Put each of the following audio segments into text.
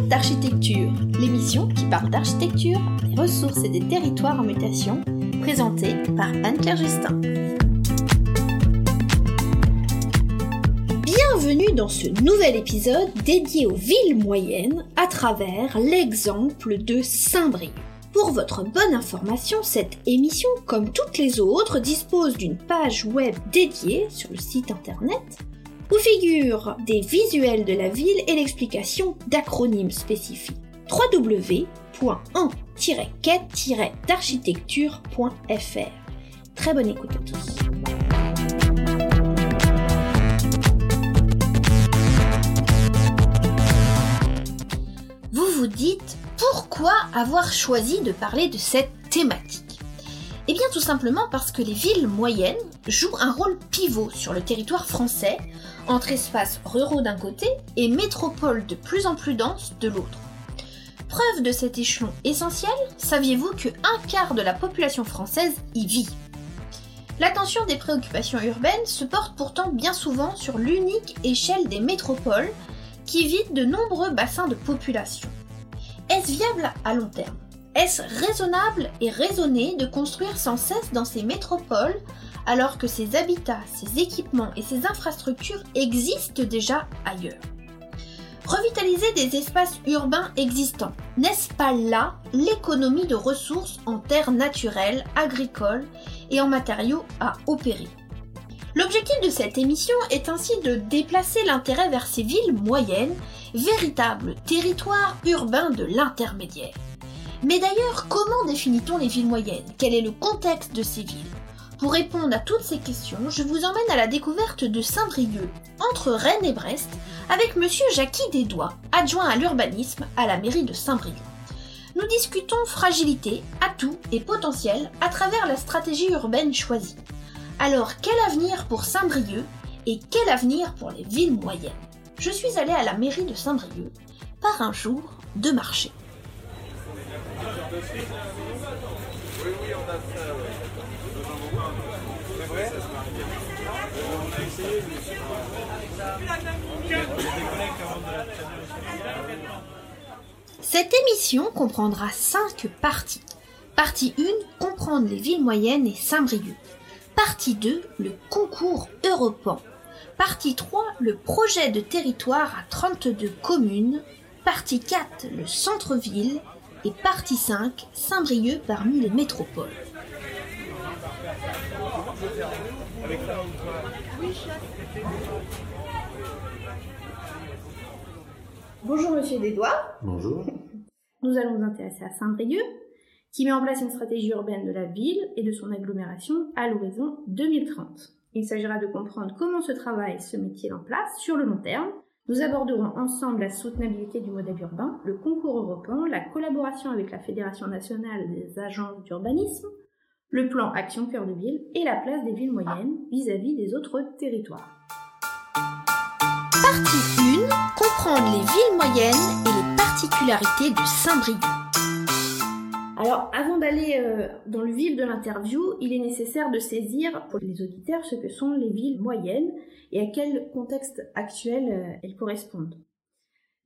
D'architecture, l'émission qui parle d'architecture, des ressources et des territoires en mutation, présentée par Anne-Claire Justin. Bienvenue dans ce nouvel épisode dédié aux villes moyennes à travers l'exemple de Saint-Brieuc. Pour votre bonne information, cette émission, comme toutes les autres, dispose d'une page web dédiée sur le site internet où figurent des visuels de la ville et l'explication d'acronymes spécifiques. www.en-quête-d'architecture.fr Très bonne écoute à tous. Vous vous dites pourquoi avoir choisi de parler de cette thématique? Eh bien tout simplement parce que les villes moyennes jouent un rôle pivot sur le territoire français, entre espaces ruraux d'un côté et métropoles de plus en plus denses de l'autre. Preuve de cet échelon essentiel, saviez-vous que un quart de la population française y vit? L'attention des préoccupations urbaines se porte pourtant bien souvent sur l'unique échelle des métropoles qui vident de nombreux bassins de population. Est-ce viable à long terme? Est-ce raisonnable et raisonné de construire sans cesse dans ces métropoles alors que ces habitats, ces équipements et ces infrastructures existent déjà ailleurs. Revitaliser des espaces urbains existants, n'est-ce pas là l'économie de ressources en terres naturelles, agricoles et en matériaux à opérer? L'objectif de cette émission est ainsi de déplacer l'intérêt vers ces villes moyennes, véritables territoires urbains de l'intermédiaire. Mais d'ailleurs, comment définit-on les villes moyennes? Quel est le contexte de ces villes? Pour répondre à toutes ces questions, je vous emmène à la découverte de Saint-Brieuc, entre Rennes et Brest, avec monsieur Jackie Desdois, adjoint à l'urbanisme à la mairie de Saint-Brieuc. Nous discutons fragilité, atouts et potentiel à travers la stratégie urbaine choisie. Alors quel avenir pour Saint-Brieuc et quel avenir pour les villes moyennes? Je suis allée à la mairie de Saint-Brieuc par un jour de marché. Cette émission comprendra 5 parties. Partie 1, comprendre les villes moyennes et Saint-Brieuc. Partie 2, le concours Europan. Partie 3, le projet de territoire à 32 communes. Partie 4, le centre-ville. Et partie 5, Saint-Brieuc parmi les métropoles. Bonjour Monsieur Desdois. Bonjour. Nous allons nous intéresser à Saint-Brieuc, qui met en place une stratégie urbaine de la ville et de son agglomération à l'horizon 2030. Il s'agira de comprendre comment ce travail se met-il en place sur le long terme. Nous aborderons ensemble la soutenabilité du modèle urbain, le concours européen, la collaboration avec la Fédération nationale des agences d'urbanisme, le plan Action Cœur de Ville et la place des villes moyennes vis-à-vis des autres territoires. Partie 1. Comprendre les villes moyennes et les particularités de Saint-Brieuc. Alors, avant d'aller euh, dans le vif de l'interview, il est nécessaire de saisir pour les auditeurs ce que sont les villes moyennes et à quel contexte actuel euh, elles correspondent.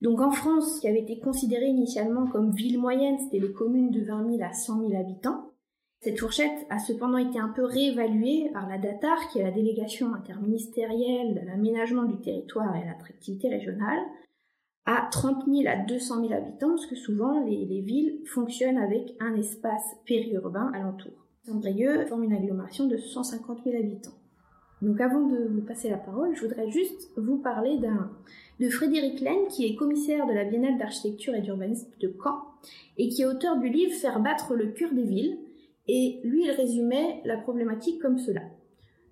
Donc en France, ce qui avait été considéré initialement comme ville moyenne, c'était les communes de 20 000 à 100 000 habitants. Cette fourchette a cependant été un peu réévaluée par la DATAR, qui est la délégation interministérielle de l'aménagement du territoire et l'attractivité régionale, à 30 000 à 200 000 habitants, parce que souvent les, les villes fonctionnent avec un espace périurbain alentour. Saint-Brieuc forme une agglomération de 150 000 habitants. Donc avant de vous passer la parole, je voudrais juste vous parler de Frédéric Laine, qui est commissaire de la Biennale d'architecture et d'urbanisme de Caen, et qui est auteur du livre Faire battre le cœur des villes. Et lui, il résumait la problématique comme cela.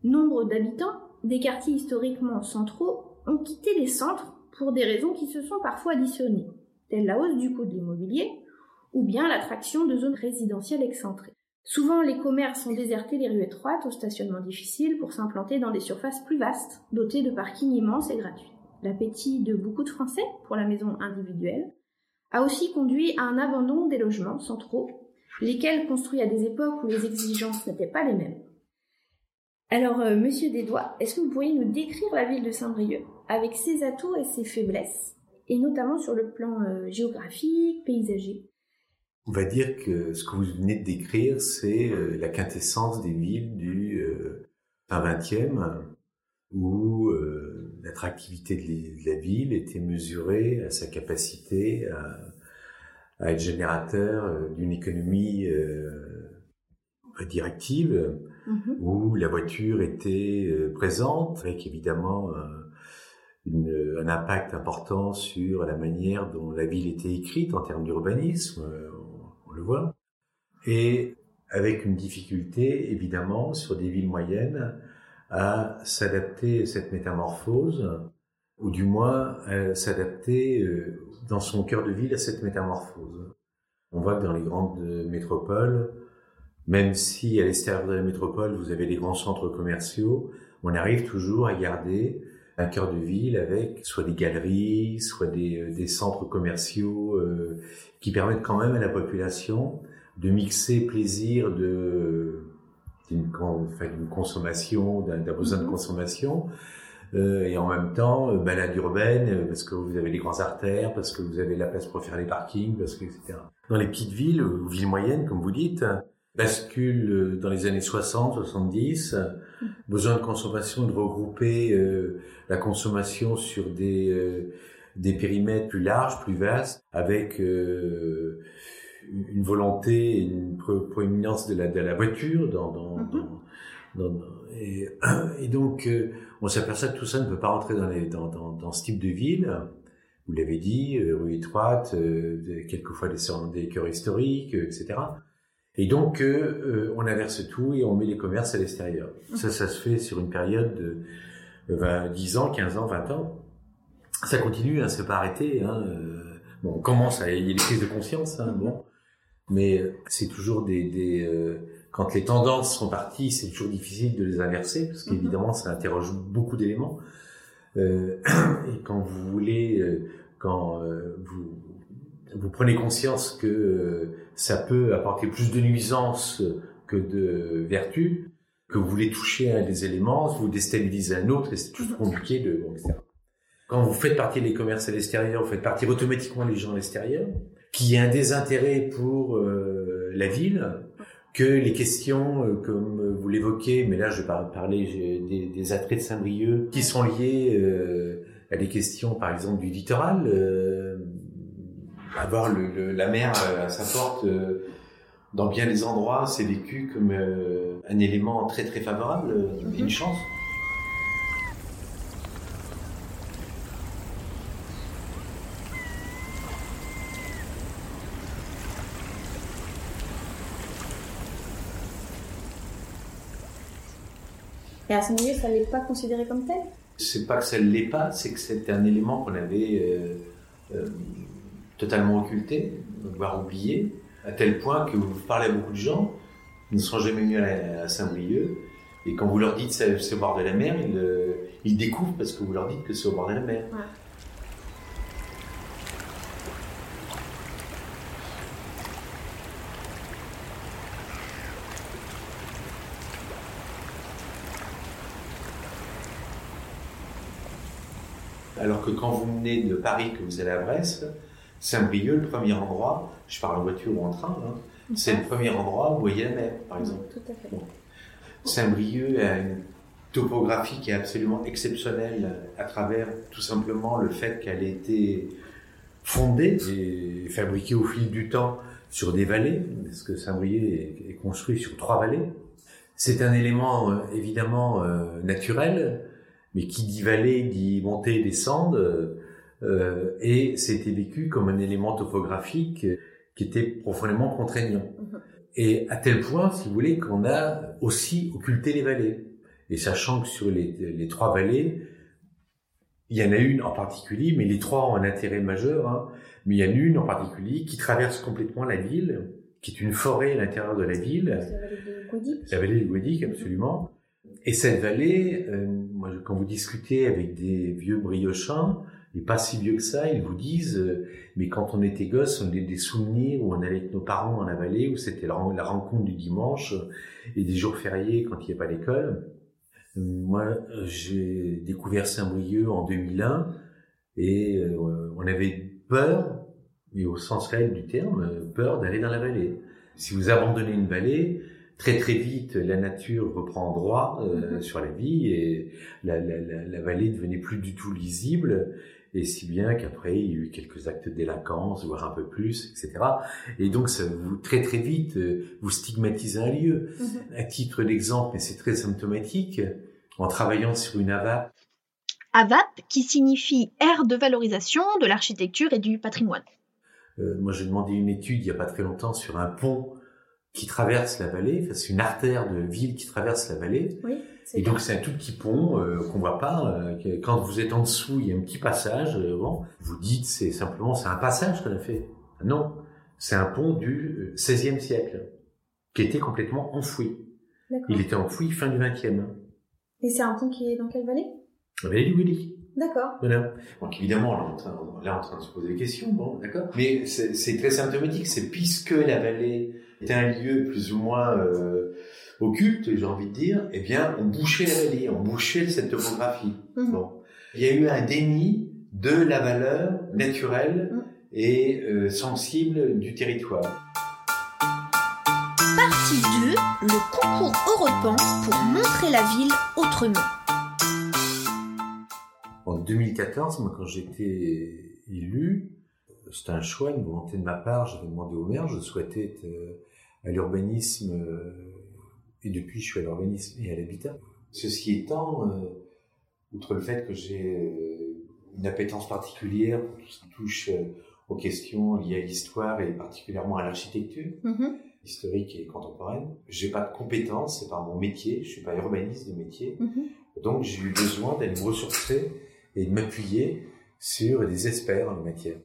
Nombre d'habitants des quartiers historiquement centraux ont quitté les centres pour des raisons qui se sont parfois additionnées, telles la hausse du coût de l'immobilier ou bien l'attraction de zones résidentielles excentrées. Souvent, les commerces ont déserté les rues étroites au stationnement difficile pour s'implanter dans des surfaces plus vastes, dotées de parkings immenses et gratuits. L'appétit de beaucoup de Français pour la maison individuelle a aussi conduit à un abandon des logements centraux, lesquels construits à des époques où les exigences n'étaient pas les mêmes. Alors, euh, Monsieur Desdois, est-ce que vous pourriez nous décrire la ville de Saint-Brieuc avec ses atouts et ses faiblesses et notamment sur le plan géographique, paysager? On va dire que ce que vous venez de décrire, c'est la quintessence des villes du fin 20e, où l'attractivité de la ville était mesurée à sa capacité à, à être générateur d'une économie directive mm-hmm. où la voiture était euh, présente, avec évidemment une, un impact important sur la manière dont la ville était écrite en termes d'urbanisme, euh, on, le voit, et avec une difficulté évidemment sur des villes moyennes à s'adapter à cette métamorphose, ou du moins à s'adapter euh, dans son cœur de ville à cette métamorphose. On voit que dans les grandes métropoles, même si à l'extérieur de la métropole, vous avez des grands centres commerciaux, on arrive toujours à garder un cœur de ville avec soit des galeries, soit des, euh, des centres commerciaux euh, qui permettent quand même à la population de mixer plaisir de d'une consommation, d'un besoin de mhm. consommation, euh, et en même temps euh, balade urbaine parce que vous avez les grands artères, parce que vous avez la place pour faire les parkings, parce que etc. Dans les petites villes ou villes moyennes, comme vous dites, bascule euh, dans les années 60, 70, besoin de consommation de regrouper euh, la consommation sur des euh, des périmètres plus larges, plus vastes, avec une volonté, une proéminence de la de la voiture dans dans, mm-hmm. dans, dans et, et, donc on s'aperçoit que tout ça ne peut pas rentrer dans les dans dans, dans ce type de ville. Vous l'avez dit, rue étroite, quelquefois des, des cœurs historiques, etc. Et donc, euh, euh, on inverse tout et on met les commerces à l'extérieur. Ça, ça se fait sur une période de 20, 10 ans, 15 ans, 20 ans. Ça continue, hein, c'est pas arrêté. Hein. Euh, bon, on commence à il y a des crises de conscience, hein, bon, mais c'est toujours des, des euh, quand les tendances sont parties, c'est toujours difficile de les inverser parce qu'évidemment, ça interroge beaucoup d'éléments. Euh, et quand vous voulez, quand vous vous prenez conscience que euh, ça peut apporter plus de nuisances que de vertus, que vous voulez toucher à des éléments, vous déstabilisez un autre, et c'est tout compliqué de, etc. Quand vous faites partie des commerces à l'extérieur, vous faites partie automatiquement des gens à l'extérieur, qui a un désintérêt pour euh, la ville, que les questions, euh, comme vous l'évoquez, mais là je vais parler des, des attraits de Saint-Brieuc, qui sont liés à des questions, par exemple, du littoral, avoir le, la mer à sa porte euh, dans bien des endroits, c'est vécu comme euh, un élément très très favorable, euh, une chance. Et à ce milieu, ça n'est pas considéré comme tel? C'est pas que ça ne l'est pas, c'est que c'était un élément qu'on avait totalement occulté, voire oublié, à tel point que vous parlez à beaucoup de gens, ils ne sont jamais venus à, Saint-Brieuc, et quand vous leur dites c'est, c'est au bord de la mer, ils, euh, ils, découvrent parce que vous leur dites que c'est au bord de la mer. Alors que quand vous venez de Paris, que vous allez à Brest, Saint-Brieuc, le premier endroit, je parle en voiture ou en train, hein, c'est le premier endroit où vous voyez la mer, par exemple. Tout à fait. Saint-Brieuc a une topographie qui est absolument exceptionnelle à travers tout simplement le fait qu'elle ait été fondée et fabriquée au fil du temps sur des vallées, parce que Saint-Brieuc est construit sur trois vallées. C'est un élément euh, évidemment euh, naturel, mais qui dit vallée dit montée et descendre euh, et c'était vécu comme un élément topographique qui était profondément contraignant. Mhm. Et à tel point, si vous voulez, qu'on a aussi occulté les vallées. Et sachant que sur les, les, trois vallées, il y en a une en particulier, mais les trois ont un intérêt majeur, hein, mais il y en a une en particulier qui traverse complètement la ville, qui est une forêt à l'intérieur de la ville. La vallée de Goudic. La vallée de Goudic, absolument. Et cette vallée, euh, moi, quand vous discutez avec des vieux briochins, et pas si vieux que ça, ils vous disent, euh, mais quand on était gosse, on avait des souvenirs où on allait avec nos parents dans la vallée, où c'était la, rencontre du dimanche et des jours fériés quand il n'y a pas l'école. Moi, j'ai découvert Saint-Brieuc en 2001 Et on avait peur, mais au sens réel du terme, peur d'aller dans la vallée. Si vous abandonnez une vallée, très très vite, la nature reprend droit euh, mhm. sur la vie et la, la, la, la, vallée devenait plus du tout lisible. Et si bien qu'après, il y a eu quelques actes de délinquance, voire un peu plus, etc. Et donc, ça vous, très très vite, euh, vous stigmatisez un lieu. Mhm. À titre d'exemple, mais c'est très symptomatique, en travaillant sur une AVAP. AVAP, qui signifie aire de valorisation de l'architecture et du patrimoine. Euh, moi, j'ai demandé une étude il n'y a pas très longtemps sur un pont qui traverse la vallée. Enfin, c'est une artère de ville qui traverse la vallée. Oui, et donc c'est un tout petit pont euh, qu'on voit pas. Euh, quand vous êtes en dessous, il y a un petit passage. Euh, bon, vous dites c'est simplement c'est un passage qu'on a fait. Non, c'est un pont du XVIe siècle qui était complètement enfoui. Il était enfoui fin du XXe. Et c'est un pont qui est dans quelle vallée? La vallée du Willy. D'accord. Voilà. Donc évidemment, là, on est en train de se poser des questions, bon, d'accord. Mais c'est très symptomatique, c'est puisque la vallée est un lieu plus ou moins euh, occulte, j'ai envie de dire, eh bien, on bouchait la vallée, on bouchait cette topographie. Mhm. Bon. Il y a eu un déni de la valeur naturelle mhm. et euh, sensible du territoire. Partie 2, le concours Europan pour montrer la ville autrement. En 2014, moi, quand j'étais élu, c'était un choix, une volonté de ma part. J'avais demandé au maire, je souhaitais être euh, à l'urbanisme, euh, et depuis, je suis à l'urbanisme et à l'habitat. Ceci étant, euh, outre le fait que j'ai une appétence particulière pour tout ce qui touche aux questions liées à l'histoire et particulièrement à l'architecture. Mm-hmm. historique et contemporaine. J'ai pas de compétences, c'est pas mon métier, je suis pas urbaniste de métier. Mm-hmm. Donc j'ai eu besoin d'aller me ressourcer et de m'appuyer sur des experts en la matière.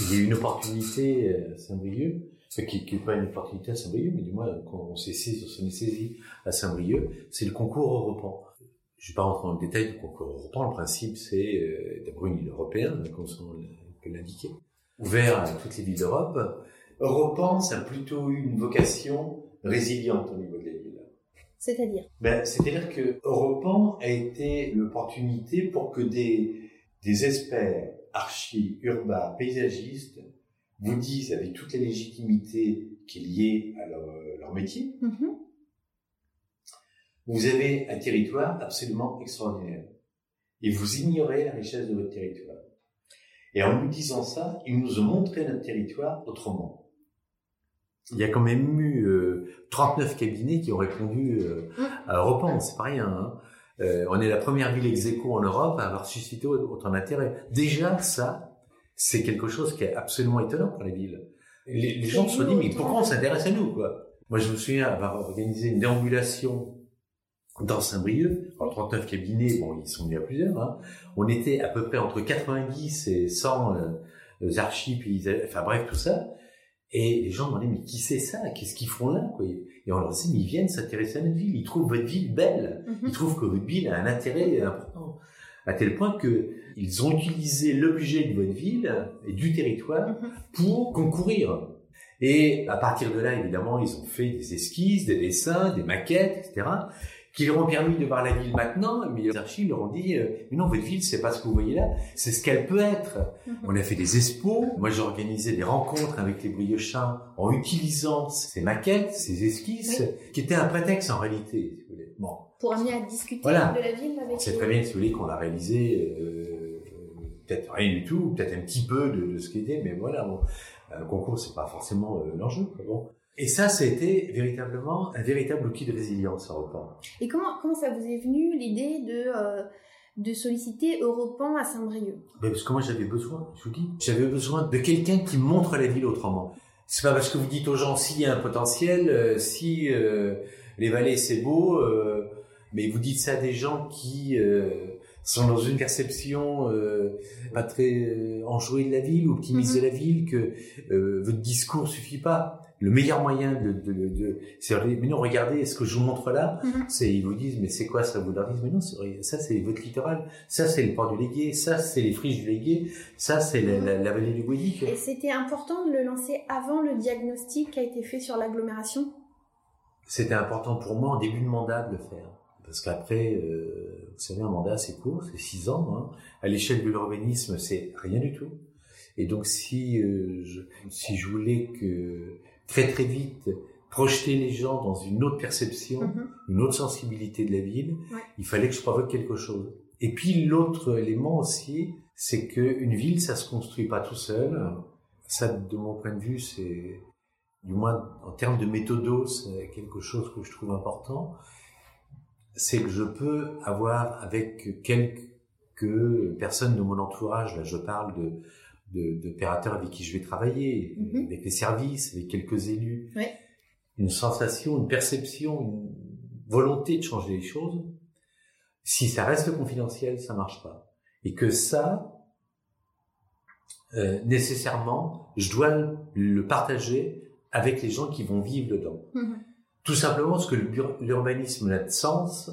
Il y a eu une opportunité à Saint-Brieuc, qui n'est pas une opportunité à Saint-Brieuc, mais du moins quand on s'est saisi, on s'est saisi à Saint-Brieuc, c'est le concours européen. Je ne vais pas rentrer dans le détail du concours européen, le principe c'est euh, d'avoir une île européenne, comme on peut l'indiquer, ouvert à toutes les villes d'Europe. Europan, ça a plutôt eu une vocation résiliente au niveau de la ville. C'est-à-dire? Ben, C'est-à-dire que Europan a été l'opportunité pour que des, des experts archi, urbains, paysagistes vous disent avec toute la légitimité qui est liée à leur, leur métier, mm-hmm. vous avez un territoire absolument extraordinaire. Et vous ignorez la richesse de votre territoire. Et en nous disant ça, ils nous ont montré notre territoire autrement il y a quand même eu euh, 39 cabinets qui ont répondu euh, mmh. à Europan, c'est pas rien. Hein. Euh, on est la première ville ex en Europe à avoir suscité autant d'intérêt. Déjà, ça, c'est quelque chose qui est absolument étonnant pour les villes. Les, gens se sont dit, mais pourquoi on s'intéresse à nous quoi? Moi, je me souviens avoir organisé une déambulation dans Saint-Brieuc, en 39 cabinets, bon, ils sont venus à plusieurs, hein. on était à peu près entre 90 et 100 euh, archives, enfin bref, tout ça. Et les gens demandaient, mais qui c'est ça? Qu'est-ce qu'ils font là quoi? Et on leur disait, mais ils viennent s'intéresser à notre ville, ils trouvent votre ville belle, mhm. ils trouvent que votre ville a un intérêt important, à tel point que ils ont utilisé l'objet de votre ville et du territoire mhm. pour concourir. Et à partir de là, évidemment, ils ont fait des esquisses, des dessins, des maquettes, etc qui leur ont permis de voir la ville maintenant, mais les archives leur ont dit euh, mais non votre ville c'est pas ce que vous voyez là, c'est ce qu'elle peut être. Mhm. On a fait des expos, moi j'ai organisé des rencontres avec les briochins en utilisant ces maquettes, ces esquisses, qui étaient un prétexte en réalité. Si vous voulez. Bon. Pour amener à discuter de la ville avec. C'est très bien si vous voulez qu'on l'a réalisé. Euh, peut-être rien du tout, peut-être un petit peu de, de ce qu'était, mais voilà, un concours c'est pas forcément euh, l'enjeu. Bon. Et ça, c'était véritablement un véritable outil de résilience Europan. Et comment, comment ça vous est venu l'idée de, euh, de solliciter Europan à Saint-Brieuc? Ben Parce que moi, j'avais besoin, je vous dis, j'avais besoin de quelqu'un qui montre la ville autrement. C'est pas parce que vous dites aux gens s'il y a un potentiel, euh, si euh, les vallées c'est beau, euh, mais vous dites ça à des gens qui sont dans une perception pas très enjouée de la ville, optimiste mm-hmm. de la ville, que votre discours suffit pas le meilleur moyen de, de, de, c'est mais non regardez ce que je vous montre là mhm. c'est ils vous disent mais c'est quoi ça vous leur disent mais non ça c'est votre littoral ça c'est le port du Légué ça c'est les friches du Légué ça c'est la, la, vallée du Guadic et c'était important de le lancer avant le diagnostic qui a été fait sur l'agglomération? C'était important pour moi en début de mandat de le faire Parce qu'après, euh, vous savez, un mandat c'est court, c'est six ans. Hein. À l'échelle de l'urbanisme, c'est rien du tout. Et donc si euh, je, si je voulais que très très vite projeter les gens dans une autre perception, Mhm. une autre sensibilité de la ville, Ouais. il fallait que je provoque quelque chose. Et puis l'autre élément aussi, c'est qu'une ville, ça se construit pas tout seul. Ça, de mon point de vue, c'est du moins en termes de méthodo, c'est quelque chose que je trouve important. C'est que je peux avoir avec quelques personnes de mon entourage, là je parle de de- d'opérateurs avec qui je vais travailler, Mhm. avec les services, avec quelques élus, Ouais. une sensation, une perception, une volonté de changer les choses. Si ça reste confidentiel, ça marche pas. Et que ça, euh, nécessairement, je dois le- partager avec les gens qui vont vivre dedans. Mhm. Tout simplement parce que l'ur- l'urbanisme n'a de sens,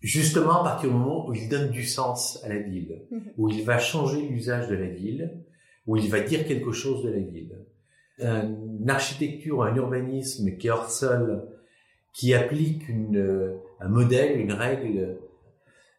justement à partir du moment où il donne du sens à la ville, Mhm. où il va changer l'usage de la ville, où il va dire quelque chose de la ville. Une architecture, un urbanisme qui est hors sol, qui applique une, euh, un modèle, une règle,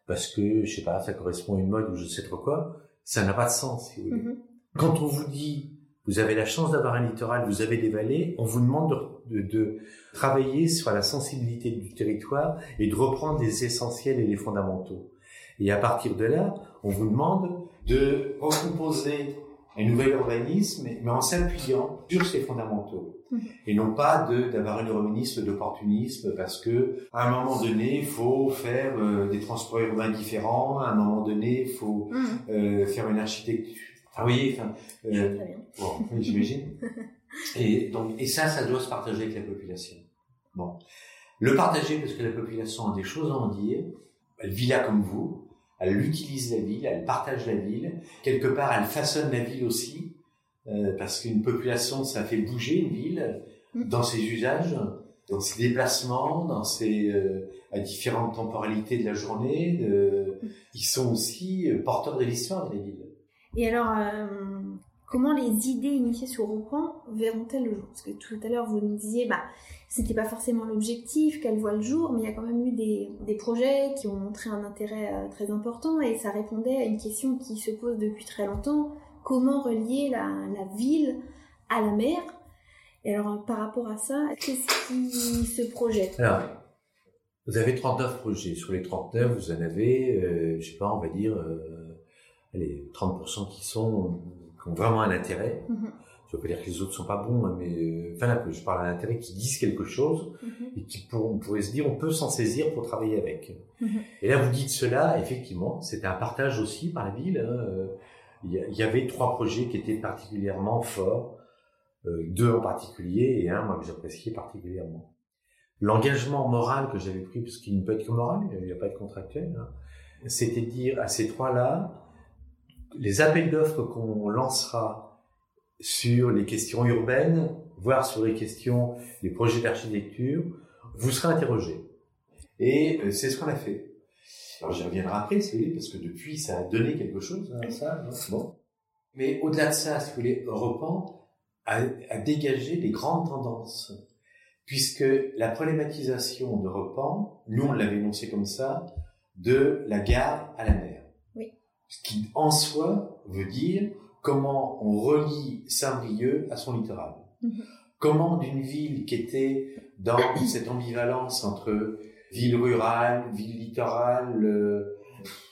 parce que, je sais pas, ça correspond à une mode ou je sais trop quoi, ça n'a pas de sens, si vous voulez. Mhm. Quand on vous dit, vous avez la chance d'avoir un littoral, vous avez des vallées, on vous demande de, de- de travailler sur la sensibilité du territoire et de reprendre les essentiels et les fondamentaux. Et à partir de là, on vous demande de recomposer un nouvel urbanisme, mais en s'appuyant sur ces fondamentaux. Mhm. Et non pas d'avoir un urbanisme d'opportunisme parce que à un moment donné, il faut faire euh, des transports urbains différents, à un moment donné, il faut Mhm. euh, faire une architecture. Ah oui, enfin, euh, bon, j'imagine. Et donc, et ça, ça doit se partager avec la population. Bon, le partager parce que la population a des choses à en dire. Elle vit là comme vous. Elle utilise la ville, elle partage la ville. Quelque part, elle façonne la ville aussi, euh, parce qu'une population, ça fait bouger une ville Mhm. dans ses usages, dans ses déplacements, dans ses euh, à différentes temporalités de la journée. de- ils sont aussi euh, porteurs de l'histoire de la ville. Et alors, euh, comment les idées initiées sur Rouen verront-elles le jour? Parce que tout à l'heure, vous nous disiez, bah, c'était pas forcément l'objectif qu'elles voient le jour, mais il y a quand même eu des, projets qui ont montré un intérêt euh, très important et ça répondait à une question qui se pose depuis très longtemps. Comment relier la, ville à la mer? Et alors, par rapport à ça, qu'est-ce qui se projette? Alors, vous avez 39 projets. Sur les 39, vous en avez, euh, je sais pas, on va dire, euh, allez, 30% qui sont, qui ont vraiment un intérêt. Mhm, Je veux pas dire que les autres sont pas bons, hein, mais, euh, enfin, là, je parle d'un intérêt qui disent quelque chose mhm, et qui pour, on pourrait se dire, on peut s'en saisir pour travailler avec. Mhm. Et là, vous dites cela, effectivement, c'était un partage aussi par la ville. hein, euh, Il y, avait trois projets qui étaient particulièrement forts, euh, deux en particulier et un, moi, que j'appréciais particulièrement. L'engagement moral que j'avais pris, parce qu'il ne peut être que moral, il n'y a pas de contractuel, hein, c'était de dire à ces trois-là, les appels d'offres qu'on lancera sur les questions urbaines, voire sur les questions, les projets d'architecture, vous serez interrogés. Et euh, c'est ce qu'on a fait. Alors j'y reviendrai après, si vous voulez, parce que depuis, ça a donné quelque chose, hein, ça. bon. Mais au-delà de ça, si vous voulez, Europan a, a dégagé des grandes tendances. Puisque la problématisation d'Europan, nous on l'avait énoncé comme ça, de la gare à la mer. Ce qui en soi veut dire comment on relie Saint-Brieuc à son littoral. Mhm. Comment d'une ville qui était dans cette ambivalence entre ville rurale, ville littorale, euh,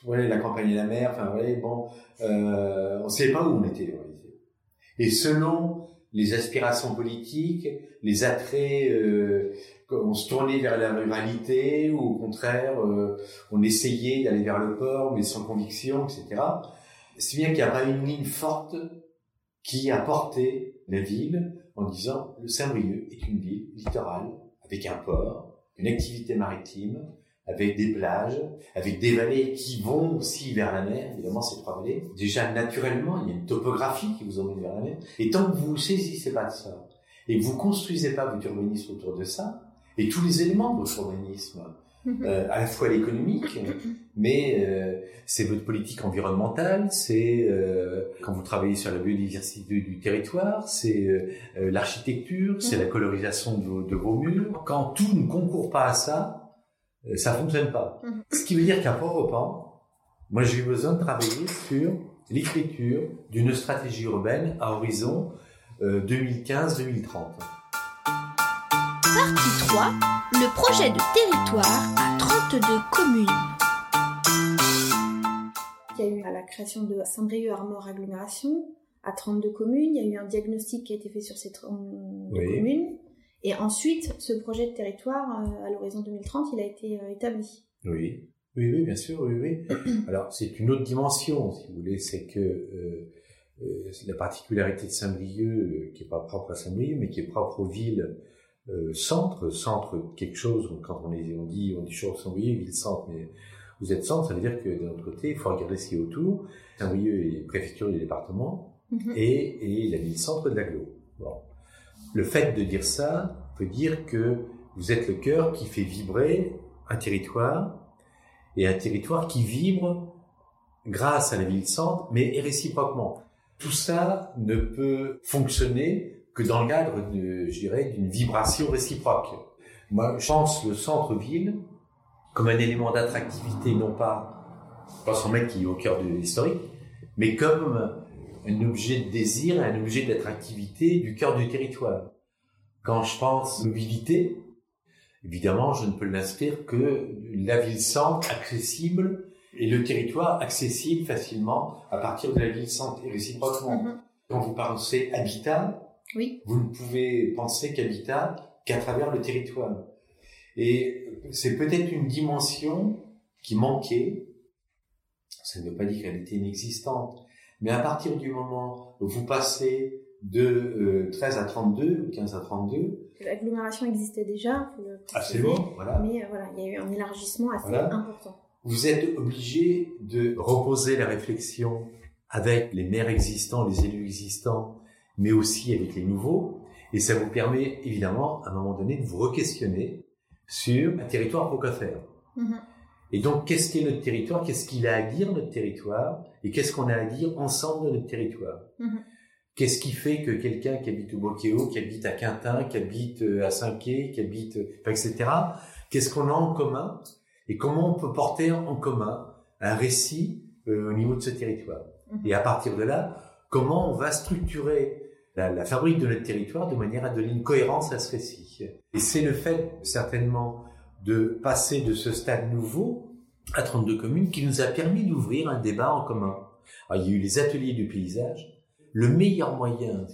la campagne et la mer, enfin bon, euh, on ne savait pas où on était en réalité. Et selon les aspirations politiques, les attraits, euh, on se tournait vers la ruralité ou au contraire, euh, on essayait d'aller vers le port mais sans conviction, etc. C'est bien qu'il n'y a pas une ligne forte qui a porté la ville en disant le Saint-Brieuc est une ville littorale avec un port, une activité maritime, avec des plages, avec des vallées qui vont aussi vers la mer, évidemment ces trois vallées. Déjà naturellement, il y a une topographie qui vous emmène vers la mer. Et tant que vous ne saisissez pas de ça, et que vous construisez pas votre urbanisme autour de ça, et tous les éléments de votre urbanisme, mhm. euh, à la fois l'économique, mais euh, c'est votre politique environnementale, c'est euh, quand vous travaillez sur la biodiversité du territoire, c'est euh, euh, l'architecture, c'est la colorisation de vos, de vos murs. Quand tout ne concourt pas à ça, ça fonctionne pas. Mhm. Ce qui veut dire qu'à Port-au-Port, moi j'ai eu besoin de travailler sur l'écriture d'une stratégie urbaine à horizon 2015-2030. Partie 3. Le projet de territoire à 32 communes. Il y a eu à la création de Saint-Brieuc-Armor Agglomération à 32 communes. Il y a eu un diagnostic qui a été fait sur ces 32 communes. Et ensuite, ce projet de territoire, euh, à l'horizon 2030, il a été euh, établi. Oui, oui, oui, bien sûr, oui, oui. Alors, c'est une autre dimension, si vous voulez, c'est que euh, euh la particularité de Saint-Brieuc, qui est pas propre à Saint-Brieuc, mais qui est propre aux villes euh, centre, centre quelque chose, quand on, est, on dit, on dit toujours Saint-Brieuc, ville-centre, mais vous êtes centre, ça veut dire que de notre côté, il faut regarder ce qui est autour. Saint-Brieuc est préfecture du département mhm. et, et la ville-centre de l'agglo. Bon. Le fait de dire ça veut dire que vous êtes le cœur qui fait vibrer un territoire et un territoire qui vibre grâce à la ville-centre, mais réciproquement. Tout ça ne peut fonctionner que dans le cadre, de, je dirais, d'une vibration réciproque. Moi, je pense le centre-ville comme un élément d'attractivité, non pas, pas son mec qui est au cœur de l'historique, mais comme un objet de désir, un objet d'attractivité du cœur du territoire. Quand je pense mobilité, évidemment, je ne peux l'inscrire que la ville-centre accessible et le territoire accessible facilement à partir de la ville-centre et réciproquement. Mm-hmm. Quand vous pensez habitat, oui. vous ne pouvez penser qu'habitat qu'à travers le territoire. Et c'est peut-être une dimension qui manquait. Ça ne veut pas dire qu'elle était inexistante, mais à partir du moment où vous passez de 13 euh, à 32, 15 à 32. L'agglomération existait déjà, Absolument, voilà. Mais euh, voilà, il y a eu un élargissement assez important. Vous êtes obligé de reposer la réflexion avec les maires existants, les élus existants, mais aussi avec les nouveaux. Et ça vous permet évidemment, à un moment donné, de vous re-questionner sur un territoire pour quoi faire. Mm-hmm. Et donc, qu'est-ce qu'est notre territoire? Qu'est-ce qu'il a à dire notre territoire? Et qu'est-ce qu'on a à dire ensemble de notre territoire? Mm-hmm. Qu'est-ce qui fait que quelqu'un qui habite au Bocéo, qui habite à Quintin, qui habite euh, à Saint-Quay, qui habite, etc. Qu'est-ce qu'on a en commun? Et comment on peut porter en commun un récit euh, au niveau de ce territoire? Mm-hmm. Et à partir de là, comment on va structurer la, la, fabrique de notre territoire de manière à donner une cohérence à ce récit? Et c'est le fait, certainement, de passer de ce stade nouveau à 32 communes qui nous a permis d'ouvrir un débat en commun. Alors, il y a eu les ateliers du paysage. Le meilleur moyen,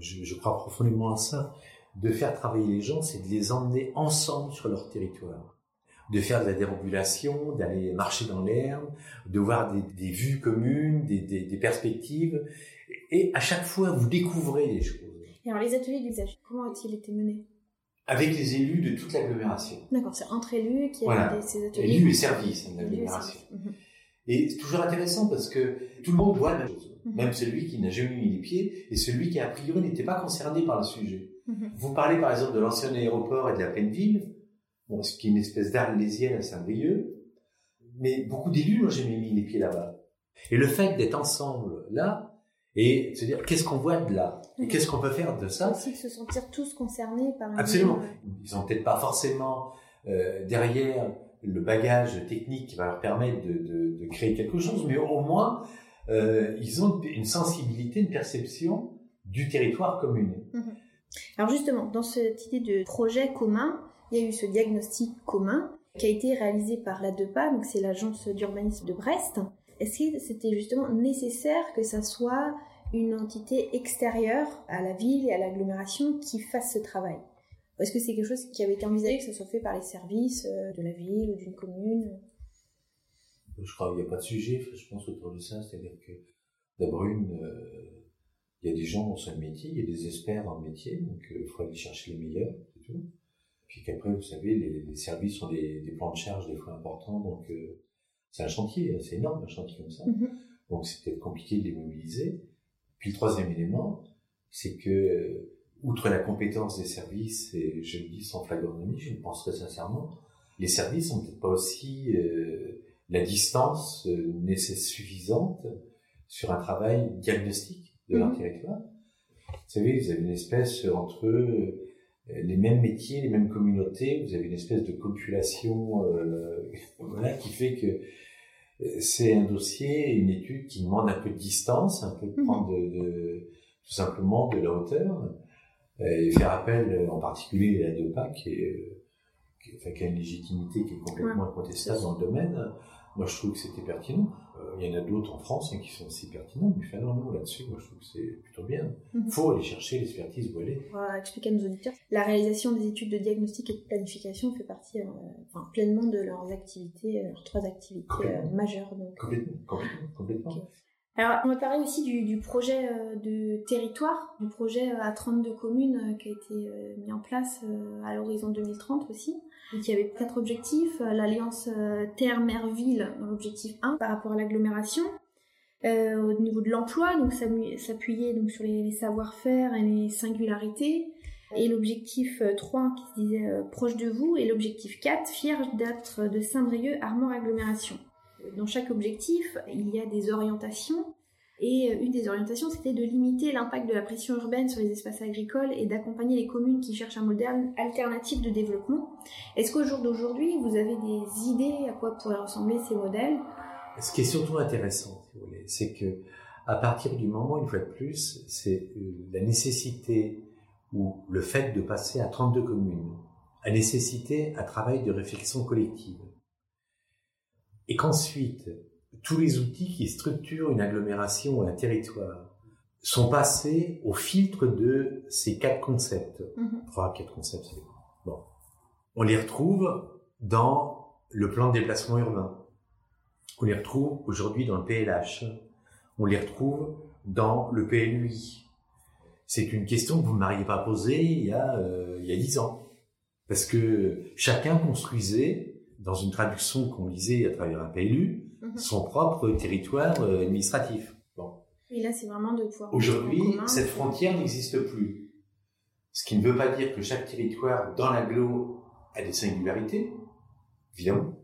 je, crois profondément à ça, de faire travailler les gens, c'est de les emmener ensemble sur leur territoire de faire de la déambulation, d'aller marcher dans l'herbe, de voir des, vues communes, des, perspectives. Et à chaque fois, vous découvrez des choses. Et alors, les ateliers d'usage, comment ont-ils été menés? Avec les élus de toute l'agglomération. D'accord, c'est entre élus qui a ces ateliers. Élus et services de l'agglomération. Mhm. Et c'est toujours intéressant parce que tout le monde voit la même chose. Mhm. Même celui qui n'a jamais mis les pieds et celui qui a priori n'était pas concerné par le sujet. Mhm. Vous parlez par exemple de l'ancien aéroport et de la pleine ville, bon, ce qui est une espèce d'arlésienne à Saint-Brieuc, mais beaucoup d'élus n'ont jamais mis les pieds là-bas. Et le fait d'être ensemble là, et se dire qu'est-ce qu'on voit de là? Qu'est-ce qu'on peut faire de ça? Aussi de se sentir tous concernés par absolument. ils ont peut-être pas forcément euh, derrière le bagage technique qui va leur permettre de, de, de créer quelque chose mais au moins euh, ils ont une sensibilité une perception du territoire commun. Mhm. alors justement dans cette idée de projet commun il y a eu ce diagnostic commun qui a été réalisé par la DEPA donc c'est l'agence d'urbanisme de Brest est-ce que c'était justement nécessaire que ça soit une entité extérieure à la ville et à l'agglomération qui fasse ce travail? Est-ce que c'est quelque chose qui avait été envisagé que ça soit fait par les services euh, de la ville ou d'une commune? Je crois qu'il n'y a pas de sujet, je pense, autour de ça. C'est-à-dire que la brune, euh, il y a des gens dans ce métier, il y a des experts dans le métier, donc euh, il faut aller chercher les meilleurs, c'est tout. Puis qu'après, vous savez, les, services ont des, plans de charge des fois importants, donc c'est un chantier, c'est énorme un chantier comme ça. Mm-hmm. Donc c'est peut-être compliqué de les mobiliser. Puis le troisième élément, c'est que, outre la compétence des services, et je le dis sans flagornerie, je le pense très sincèrement, les services n'ont peut-être pas aussi euh, la distance euh, nécessaire suffisante sur un travail diagnostique de leur mm-hmm. territoire. Vous savez, vous avez une espèce entre euh, les mêmes métiers, les mêmes communautés. Vous avez une espèce de population euh, voilà, qui fait que c'est un dossier, une étude qui demande un peu de distance, un peu de mhm. prendre de, tout simplement de la hauteur et faire appel en particulier à Depa qui, est, qui, enfin, qui a une légitimité qui est complètement incontestable dans le domaine. Moi, je trouve que c'était pertinent. Euh, il y en a d'autres en France hein, qui sont aussi pertinents, mais finalement, là-dessus, moi, je trouve que c'est plutôt bien. Il mhm. faut aller chercher l'expertise où elle est. On va expliquer à nos auditeurs. La réalisation des études de diagnostic et de planification fait partie euh, enfin, pleinement de leurs activités, euh, leurs trois activités majeures. Donc. Complètement, complètement, complètement. Alors, on va parler aussi du, projet de territoire, du projet à 32 communes qui a été mis en place à l'horizon 2030 aussi. Donc il y avait quatre objectifs. Euh, l'alliance euh, terre-mer-ville l'objectif 1 par rapport à l'agglomération. Euh, au niveau de l'emploi, donc s'appuyer donc sur les, savoir-faire et les singularités. Et l'objectif 3 qui se disait proche de vous. Et l'objectif 4, fier d'être de Saint-Brieuc, Armor Agglomération. Dans chaque objectif, il y a des orientations et euh, une des orientations, c'était de limiter l'impact de la pression urbaine sur les espaces agricoles et d'accompagner les communes qui cherchent un modèle alternatif de développement. Est-ce qu'au jour d'aujourd'hui, vous avez des idées à quoi pourraient ressembler ces modèles? Ce qui est surtout intéressant, c'est que à partir du moment, une fois de plus, c'est euh, la nécessité ou le fait de passer à 32 communes a nécessité un travail de réflexion collective. Et qu'ensuite, tous les outils qui structurent une agglomération ou un territoire sont passés au filtre de ces quatre concepts. Mhm. Trois, quatre concepts, c'est bon. On les retrouve dans le plan de déplacement urbain. On les retrouve aujourd'hui dans le PLH. On les retrouve dans le PLUI. C'est une question que vous ne m'auriez pas posée il y a euh, il y a dix ans, parce que chacun construisait dans une traduction qu'on lisait à travers un PLU Mhm. son propre territoire euh, administratif. Bon. Et là, c'est vraiment de pouvoir. Aujourd'hui, cette frontière n'existe plus. Ce qui ne veut pas dire que chaque territoire dans l'agglo a des singularités, évidemment,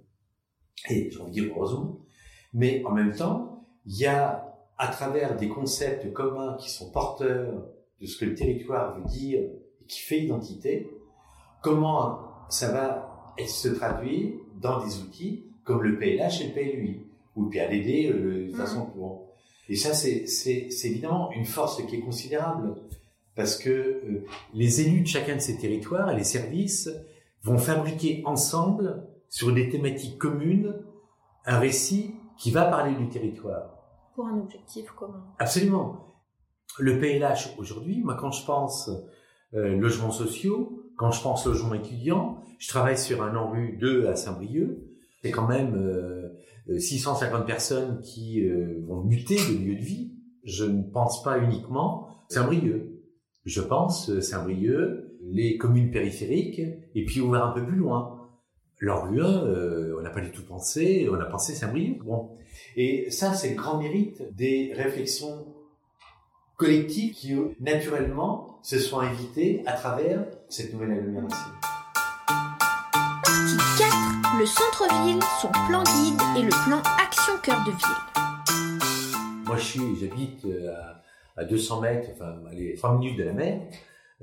et j'ai envie de dire heureusement, mais en même temps, il y a à travers des concepts communs qui sont porteurs de ce que le territoire veut dire et qui fait identité, comment ça va se traduire dans des outils comme le PLH et le PLUI ou puis à l'aider euh, de mmh. façon courante. Et ça, c'est évidemment une force qui est considérable parce que euh, les élus de chacun de ces territoires et les services vont fabriquer ensemble sur des thématiques communes un récit qui va parler du territoire. Pour un objectif commun. Absolument. Le PLH aujourd'hui, moi quand je pense euh, logements sociaux, quand je pense logements étudiants, je travaille sur un en rue 2 à Saint-Brieuc, c'est quand même euh, 650 euh, personnes qui euh, vont muter de lieu de vie, je ne pense pas uniquement Saint-Brieuc. Je pense euh, Saint-Brieuc, les communes périphériques, et puis on va un peu plus loin. L'Orlue, on n'a pas du tout pensé, on a pensé Saint-Brieuc. Bon. Et ça, c'est le grand mérite des réflexions collectives qui, naturellement, se sont invitées à travers cette nouvelle agglomération le centre-ville, son plan guide et le plan action cœur de ville. Moi, je suis, j'habite euh, à, 200 mètres, enfin, allez, 3 minutes de la mer.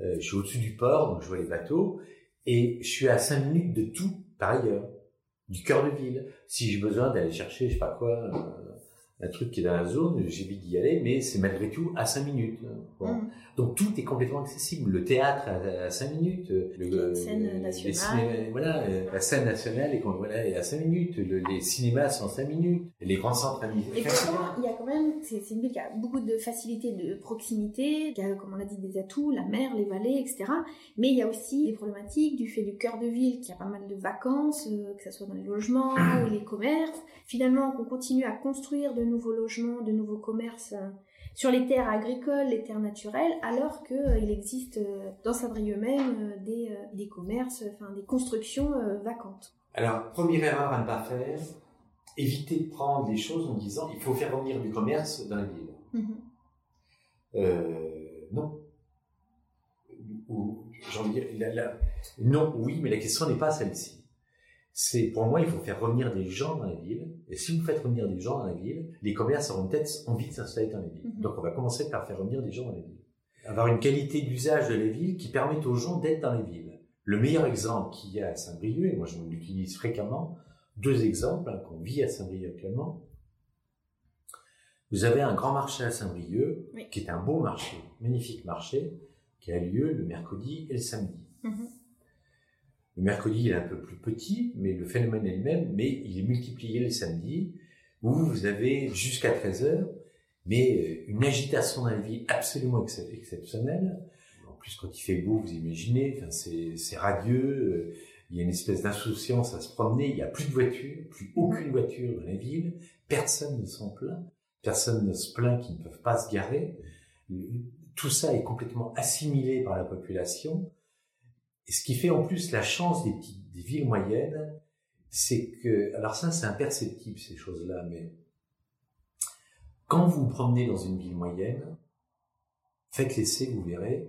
Euh, je suis au-dessus du port, donc je vois les bateaux. Et je suis à 5 minutes de tout, par ailleurs, du cœur de ville. Si j'ai besoin d'aller chercher, je sais pas quoi, euh, un truc qui est dans la zone, j'évite d'y aller, mais c'est malgré tout à 5 minutes. Bon. Mm. Donc tout est complètement accessible. Le théâtre à, 5 minutes, le, la scène nationale, voilà, la scène nationale est, voilà, à 5 minutes, les cinémas sont à 5 minutes, les grands centres. Et pourtant, il y a quand même, c'est une ville qui a beaucoup de facilité de proximité, qui a, comme on l'a dit, des atouts, la mer, les vallées, etc. Mais il y a aussi des problématiques du fait du cœur de ville, qui a pas mal de vacances, euh, que ce soit dans les logements ou les commerces. Finalement, qu'on continue à construire de nouveaux logements, de nouveaux commerces euh, sur les terres agricoles, les terres naturelles, alors qu'il euh, existe euh, dans Saint-Brieuc même des, des, commerces, enfin des constructions vacantes. Alors, première erreur à ne pas faire, éviter de prendre les choses en disant il faut faire revenir du commerce dans la ville. Mhm. non. Ou, j'ai envie de dire, non, oui, mais la question n'est pas celle-ci c'est pour moi, il faut faire revenir des gens dans la ville. Et si vous faites revenir des gens dans la ville, les commerces auront peut-être envie de s'installer dans la ville. Mhm. Donc on va commencer par faire revenir des gens dans la ville. avoir une qualité d'usage de la ville qui permette aux gens d'être dans les villes. Le meilleur exemple qu'il y a à Saint-Brieuc, et moi je l'utilise fréquemment, deux exemples hein, qu'on vit à Saint-Brieuc actuellement. Vous avez un grand marché à Saint-Brieuc, qui est un beau marché, magnifique marché, qui a lieu le mercredi et le samedi. Mhm. Le mercredi, il est un peu plus petit, mais le phénomène est le même, mais il est multiplié le samedi, où vous avez jusqu'à 13 heures, mais euh, une agitation dans la vie absolument exceptionnelle. En plus, quand il fait beau, vous imaginez, c'est radieux, euh, il y a une espèce d'insouciance à se promener, il n'y a plus de voitures, plus aucune voiture dans la ville, personne ne s'en plaint, personne ne se plaint qu'ils ne peuvent pas se garer. Tout ça est complètement assimilé par la population. Et ce qui fait en plus la chance des, villes moyennes, c'est que, alors ça c'est imperceptible ces choses-là, mais quand vous vous promenez dans une ville moyenne, faites l'essai, vous verrez,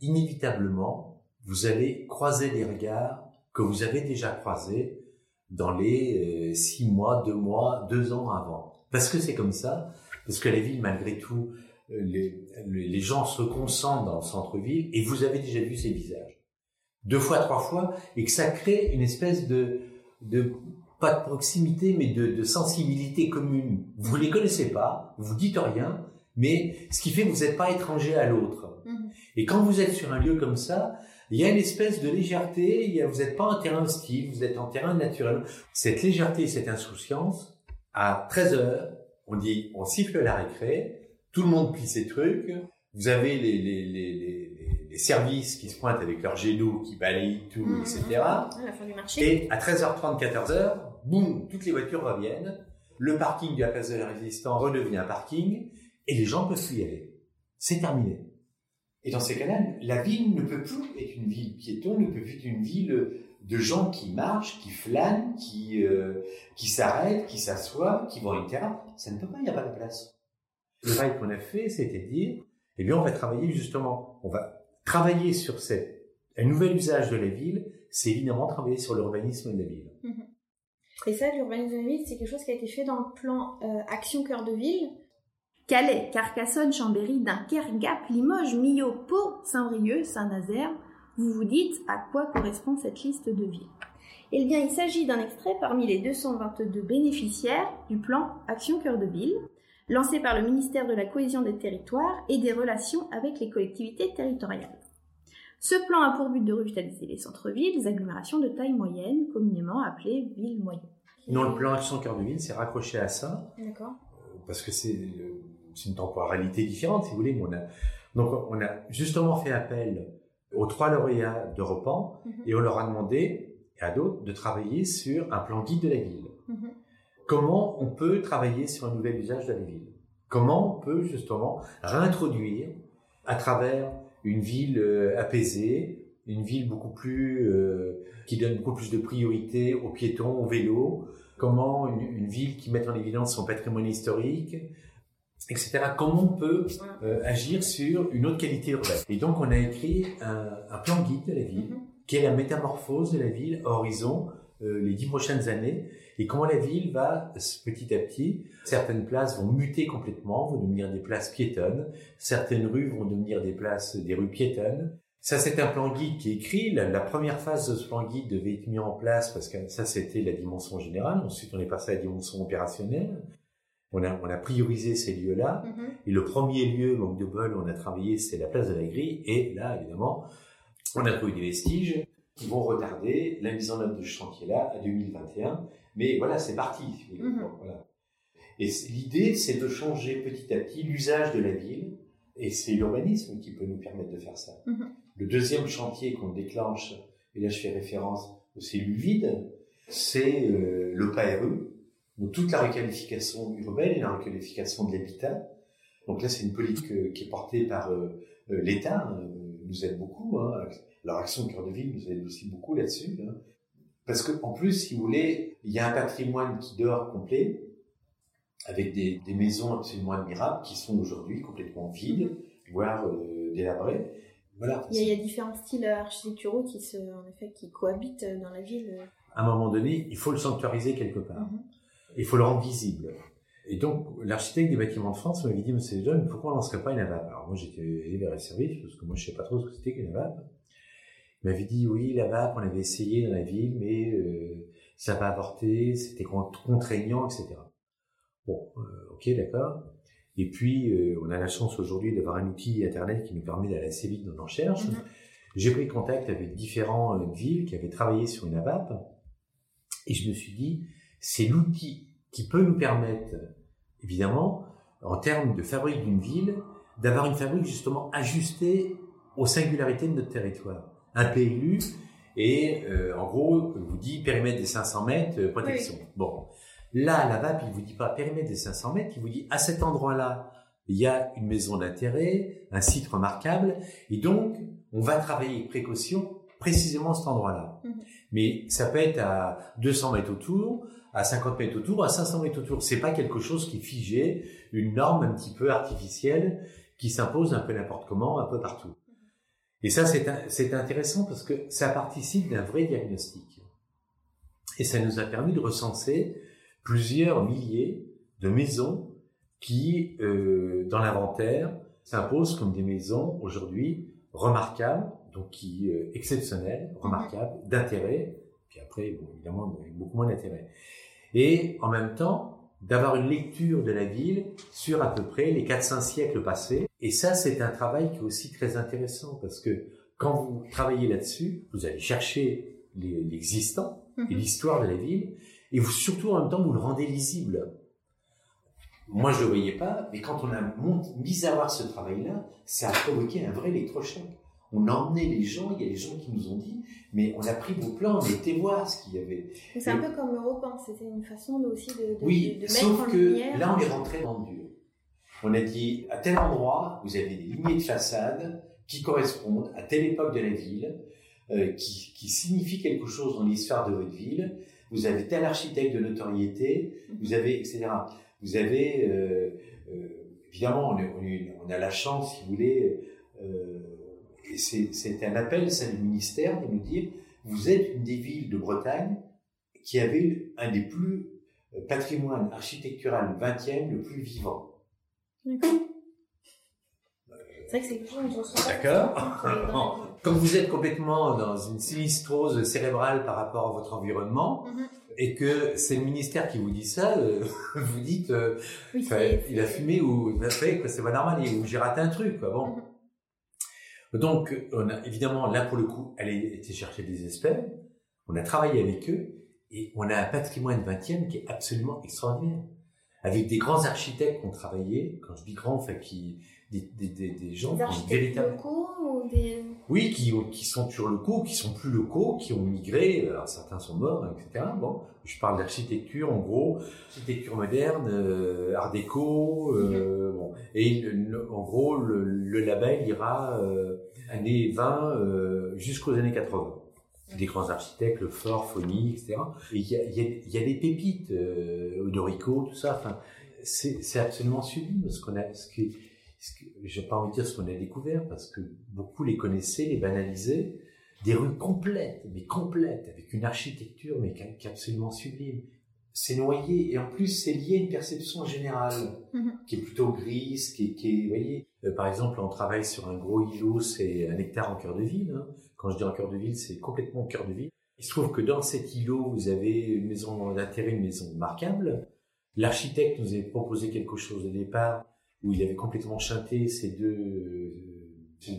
inévitablement, vous allez croiser des regards que vous avez déjà croisés dans les euh, six mois, deux mois, deux ans avant. Parce que c'est comme ça, parce que la ville, malgré tout, euh, les, les gens se concentrent dans le centre-ville et vous avez déjà vu ces visages. Deux fois, trois fois, et que ça crée une espèce de, de pas de proximité, mais de, de sensibilité commune. Vous les connaissez pas, vous dites rien, mais ce qui fait que vous n'êtes pas étranger à l'autre. Mhm. Et quand vous êtes sur un lieu comme ça, il y a une espèce de légèreté, il y a, vous n'êtes pas en terrain hostile, vous êtes en terrain naturel. Cette légèreté, cette insouciance, à 13 heures, on dit, on siffle la récré, tout le monde plie ses trucs, vous avez les, les, les, les, services qui se pointent avec leurs genoux, qui balayent tout, mhm. etc. À la fin du marché. Et à 13h30, 14h, boum, toutes les voitures reviennent, le parking de la place de la Résistance redevient un parking, et les gens peuvent y aller. C'est terminé. Et dans ces cas-là, la ville ne peut plus être une ville piéton, ne peut plus être une ville de gens qui marchent, qui flânent, qui, euh, qui s'arrêtent, qui s'assoient, qui vont à une terrasse. Ça ne peut pas, il n'y a pas de place. Le travail qu'on a fait, c'était de dire, eh bien, on va travailler justement, on va travailler sur cette, un nouvel usage de la ville, c'est évidemment travailler sur l'urbanisme de la ville. Mhm. Et ça, l'urbanisme de la ville, c'est quelque chose qui a été fait dans le plan euh, Action Cœur de Ville. Calais, Carcassonne, Chambéry, Dunkerque, Gap, Limoges, Millau, Pau, Saint-Brieuc, Saint-Nazaire. Vous vous dites à quoi correspond cette liste de villes Eh bien, il s'agit d'un extrait parmi les 222 bénéficiaires du plan Action Cœur de Ville, lancé par le ministère de la Cohésion des Territoires et des Relations avec les collectivités territoriales. Ce plan a pour but de revitaliser les centres-villes, les agglomérations de taille moyenne, communément appelées villes moyennes. Non, le plan Action Cœur de Ville, c'est raccroché à ça. D'accord. Euh, parce que c'est une temporalité différente, si vous voulez. On a, donc, on a justement fait appel aux trois lauréats d'Europan mhm. et on leur a demandé, et à d'autres, de travailler sur un plan guide de la ville. Mhm. Comment on peut travailler sur un nouvel usage de la ville? Comment on peut justement réintroduire à travers une ville euh, apaisée, une ville beaucoup plus euh, qui donne beaucoup plus de priorité aux piétons, aux vélos? Comment une, ville qui met en évidence son patrimoine historique, etc. Comment on peut euh, agir sur une autre qualité urbaine? Et donc on a écrit un, un plan guide de la ville, mm-hmm. qui est la métamorphose de la ville à horizon les dix prochaines années, et comment la ville va petit à petit, certaines places vont muter complètement, vont devenir des places piétonnes, certaines rues vont devenir des places, des rues piétonnes. Ça, c'est un plan guide qui est écrit. La, première phase de ce plan guide devait être mise en place parce que ça, c'était la dimension générale. Ensuite, on est passé à la dimension opérationnelle. On a, on a priorisé ces lieux-là. Mm-hmm. Et le premier lieu, manque de bol, on a travaillé, c'est la place de la grille. Et là, évidemment, on a trouvé des vestiges qui vont retarder la mise en œuvre de ce chantier-là à 2021. Mais voilà, c'est parti. Mhm. voilà. Et l'idée, c'est de changer petit à petit l'usage de la ville, et c'est l'urbanisme qui peut nous permettre de faire ça. Mhm. Le deuxième chantier qu'on déclenche, et là je fais référence aux cellules vides, c'est euh, le PARE, donc toute la requalification urbaine et la requalification de l'habitat. Donc là, c'est une politique euh, qui est portée par euh, l'État, hein, nous aide beaucoup. Hein. Leur action cœur de ville nous aide aussi beaucoup là-dessus. Parce que en plus, si vous voulez, il y a un patrimoine qui dort complet, avec des, des maisons absolument admirables qui sont aujourd'hui complètement vides, voire euh, délabrées. Voilà. Il y, a, il y, a, différents styles architecturaux qui se, en effet, qui cohabitent dans la ville. À un moment donné, il faut le sanctuariser quelque part. Mm-hmm. Il faut le rendre visible. Et donc, l'architecte des bâtiments de France m'avait dit, Monsieur John, pourquoi on lancerait pas une AVAP Alors moi, j'étais vers les services, parce que moi, je sais pas trop ce que c'était qu'une AVAP. Il m'avait dit, oui, l'AVAP, on avait essayé dans la ville, mais euh, ça va avorter, c'était contraignant, etc. Bon, euh, ok, d'accord. Et puis, euh, on a la chance aujourd'hui d'avoir un outil Internet qui nous permet d'aller assez vite dans nos recherches. Mm-hmm. J'ai pris contact avec différentes villes qui avaient travaillé sur une AVAP, et je me suis dit, c'est l'outil qui peut nous permettre, évidemment, en termes de fabrique d'une ville, d'avoir une fabrique justement ajustée aux singularités de notre territoire. Un PLU et euh, en gros, il vous dit périmètre des 500 mètres, euh, protection. Bon, là, la VAP, il vous dit pas périmètre des 500 mètres, il vous dit à cet endroit-là, il y a une maison d'intérêt, un site remarquable, et donc on va travailler avec précaution précisément à cet endroit-là. Mhm. Mais ça peut être à 200 mètres autour, à 50 mètres autour, à 500 mètres autour. C'est pas quelque chose qui est figé, une norme un petit peu artificielle qui s'impose un peu n'importe comment, un peu partout. Et ça, c'est intéressant parce que ça participe d'un vrai diagnostic. Et ça nous a permis de recenser plusieurs milliers de maisons qui, euh, dans l'inventaire, s'imposent comme des maisons aujourd'hui remarquables, donc qui euh, exceptionnelles, remarquables, d'intérêt, puis après, bon, évidemment, beaucoup moins d'intérêt. Et en même temps d'avoir une lecture de la ville sur à peu près les 400 siècles passés. Et ça, c'est un travail qui est aussi très intéressant parce que quand vous travaillez là-dessus, vous allez chercher l'existant et mhm. l'histoire de la ville et vous surtout en même temps vous le rendez lisible. Moi, je ne le voyais pas, mais quand on a mis à voir ce travail-là, ça a provoqué un vrai électrochoc on a emmené les gens, il y a des gens qui nous ont dit, mais on a pris vos plans, on était voir ce qu'il y avait. C'est un peu comme Europe c'était une façon aussi de, de, oui, de mettre sauf que là on est rentré dans le dur. On a dit, à tel endroit, vous avez des lignées de façade qui correspondent à telle époque de la ville, euh, qui, qui signifient quelque chose dans l'histoire de votre ville, vous avez tel architecte de notoriété, vous avez, etc. Vous avez, euh, euh, évidemment, on, est, on, a la chance, si vous voulez, euh, c'est un appel, c'est le ministère de nous dire, vous êtes une des villes de Bretagne qui avait un des plus euh, patrimoines architectural 20e le plus vivant. D'accord. C'est vrai que c'est quelque chose D'accord. Comme vous êtes complètement dans une sinistrose cérébrale par rapport à votre environnement, mhm. et que c'est le ministère qui vous dit ça, euh, vous dites, euh, il a fumé ou c'est pas normal, ou j'ai raté un truc, quoi. Bon. Mhm. Donc, on a, évidemment, là pour le coup, elle chercher des experts, on a travaillé avec eux, et on a un patrimoine 20e qui est absolument extraordinaire. Avec des grands architectes qui ont travaillé, quand je dis grands, enfin, qui, des, des, des, des gens des qui locaux ou des... Oui, qui, qui sont toujours locaux, qui sont plus locaux, qui ont migré, alors certains sont morts, etc. Bon, je parle d'architecture, en gros, architecture moderne, euh, art déco, euh, bon. Et en gros, le, le label ira euh, années 20 euh, jusqu'aux années 80 des grands architectes, le Fort, Fony, etc. Et il y a, y, a, y a, des pépites, euh, Odorico, tout ça. Enfin, c'est absolument sublime ce qu'on a, ce qui, je n'ai pas envie de dire ce qu'on a découvert parce que beaucoup les connaissaient, les banalisaient. Des rues complètes, mais complètes, avec une architecture mais qui est absolument sublime. C'est noyé et en plus c'est lié à une perception générale mhm. qui est plutôt grise, qui est, qui est voyez. Euh, par exemple, on travaille sur un gros îlot, c'est un hectare en cœur de ville. Hein. Quand je dis en cœur de ville, c'est complètement au cœur de ville. Il se trouve que dans cet îlot, vous avez une maison d'intérêt, une maison remarquable. L'architecte nous avait proposé quelque chose au départ où il avait complètement chanté ces deux,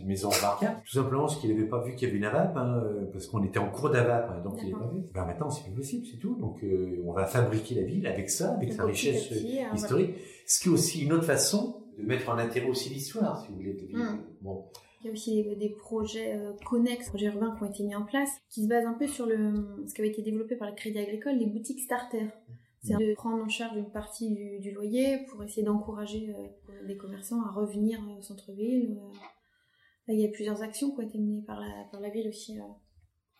maisons remarquables. Tout simplement parce qu'il n'avait pas vu qu'il y avait une AVAP, hein, parce qu'on était en cours d'AVAP, hein, donc il n'avait pas vu. Ben maintenant, c'est plus possible, c'est tout. Donc euh, on va fabriquer la ville avec ça, avec sa richesse hein, historique. Ce qui est aussi une autre façon de mettre en intérêt aussi l'histoire, si vous voulez. Hmm. Bon. Il y a aussi des, projets euh, connexes, projets urbains qui ont été mis en place, qui se basent un peu sur le, ce qui avait été développé par le Crédit Agricole, les boutiques starter. C'est de prendre en charge une partie du, loyer pour essayer d'encourager euh, les commerçants à revenir au centre-ville. Euh. Il y a plusieurs actions qui ont été menées par la, par la ville aussi.